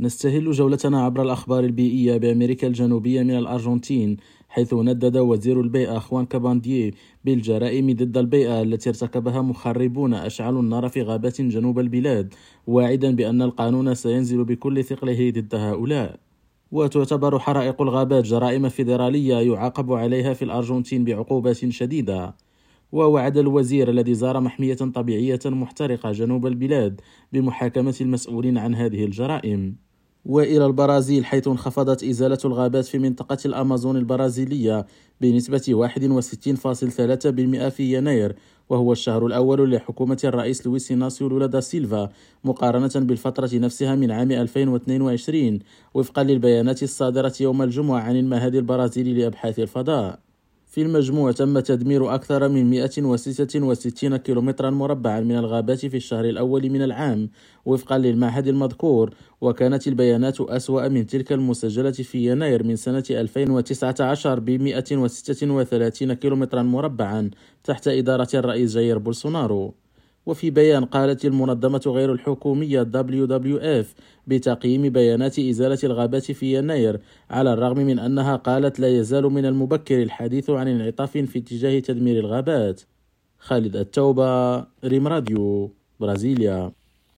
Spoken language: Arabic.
نستهل جولتنا عبر الأخبار البيئية بأمريكا الجنوبية من الأرجنتين حيث ندد وزير البيئة خوان كابانديي بالجرائم ضد البيئة التي ارتكبها مخربون أشعلوا النار في غابات جنوب البلاد واعدا بأن القانون سينزل بكل ثقله ضد هؤلاء. وتعتبر حرائق الغابات جرائم فيدرالية يعاقب عليها في الأرجنتين بعقوبات شديدة. ووعد الوزير الذي زار محمية طبيعية محترقة جنوب البلاد بمحاكمة المسؤولين عن هذه الجرائم. وإلى البرازيل حيث انخفضت إزالة الغابات في منطقة الأمازون البرازيلية بنسبة 61.3% في يناير وهو الشهر الأول لحكومة الرئيس لويس إناسيو لولا دا سيلفا مقارنة بالفترة نفسها من عام 2022 وفقا للبيانات الصادرة يوم الجمعة عن المعهد البرازيلي لأبحاث الفضاء. في المجموع تم تدمير أكثر من 166 كيلومترا مربعا من الغابات في الشهر الأول من العام وفقا للمعهد المذكور وكانت البيانات أسوأ من تلك المسجلة في يناير من سنة 2019 ب 136 كيلومترا مربعا تحت إدارة الرئيس جاير بولسونارو. وفي بيان قالت المنظمة غير الحكومية WWF بتقييم بيانات إزالة الغابات في يناير على الرغم من أنها قالت لا يزال من المبكر الحديث عن انعطاف في اتجاه تدمير الغابات. خالد التوبة ريم راديو برازيليا.